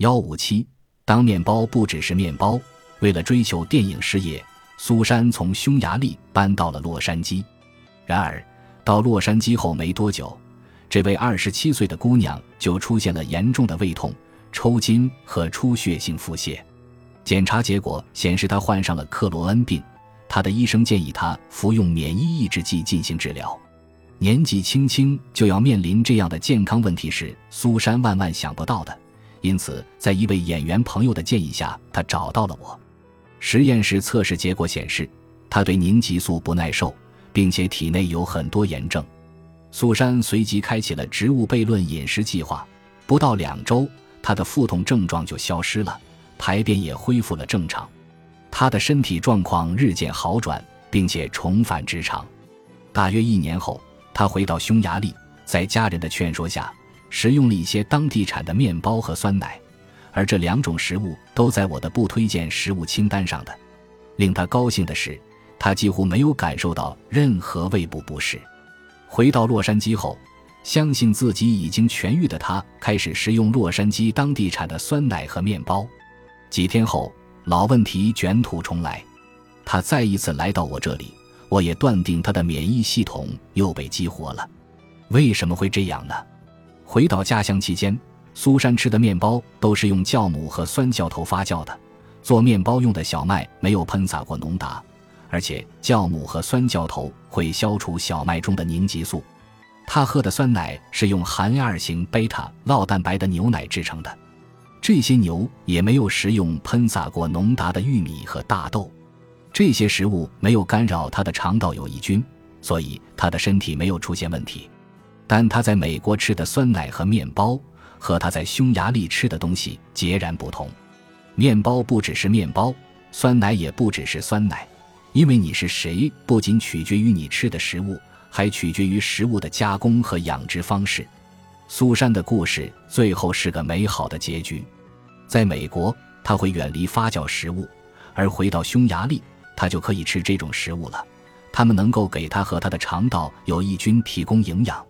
幺五七，当面包不只是面包。为了追求电影事业，苏珊从匈牙利搬到了洛杉矶。然而，到洛杉矶后没多久，这位二十七岁的姑娘就出现了严重的胃痛、抽筋和出血性腹泻。检查结果显示，她患上了克罗恩病。她的医生建议她服用免疫抑制剂进行治疗。年纪轻轻就要面临这样的健康问题是苏珊万万想不到的。因此，在一位演员朋友的建议下，他找到了我。实验室测试结果显示，他对凝集素不耐受，并且体内有很多炎症。苏珊随即开启了植物悖论饮食计划。不到两周，她的腹痛症状就消失了，排便也恢复了正常。她的身体状况日渐好转，并且重返职场。大约一年后，她回到匈牙利，在家人的劝说下。食用了一些当地产的面包和酸奶，而这两种食物都在我的不推荐食物清单上的。令他高兴的是，他几乎没有感受到任何胃部不适。回到洛杉矶后，相信自己已经痊愈的他开始食用洛杉矶当地产的酸奶和面包。几天后，老问题卷土重来，他再一次来到我这里，我也断定他的免疫系统又被激活了。为什么会这样呢？回到家乡期间，苏珊吃的面包都是用酵母和酸酵头发酵的。做面包用的小麦没有喷洒过浓达，而且酵母和酸酵头会消除小麦中的凝集素。他喝的酸奶是用含二型贝塔酪蛋白的牛奶制成的。这些牛也没有食用喷洒过浓达的玉米和大豆。这些食物没有干扰他的肠道有益菌，所以他的身体没有出现问题。但他在美国吃的酸奶和面包和他在匈牙利吃的东西截然不同。面包不只是面包，酸奶也不只是酸奶，因为你是谁不仅取决于你吃的食物，还取决于食物的加工和养殖方式。苏珊的故事最后是个美好的结局。在美国，他会远离发酵食物，而回到匈牙利，他就可以吃这种食物了。他们能够给他和他的肠道有益菌提供营养。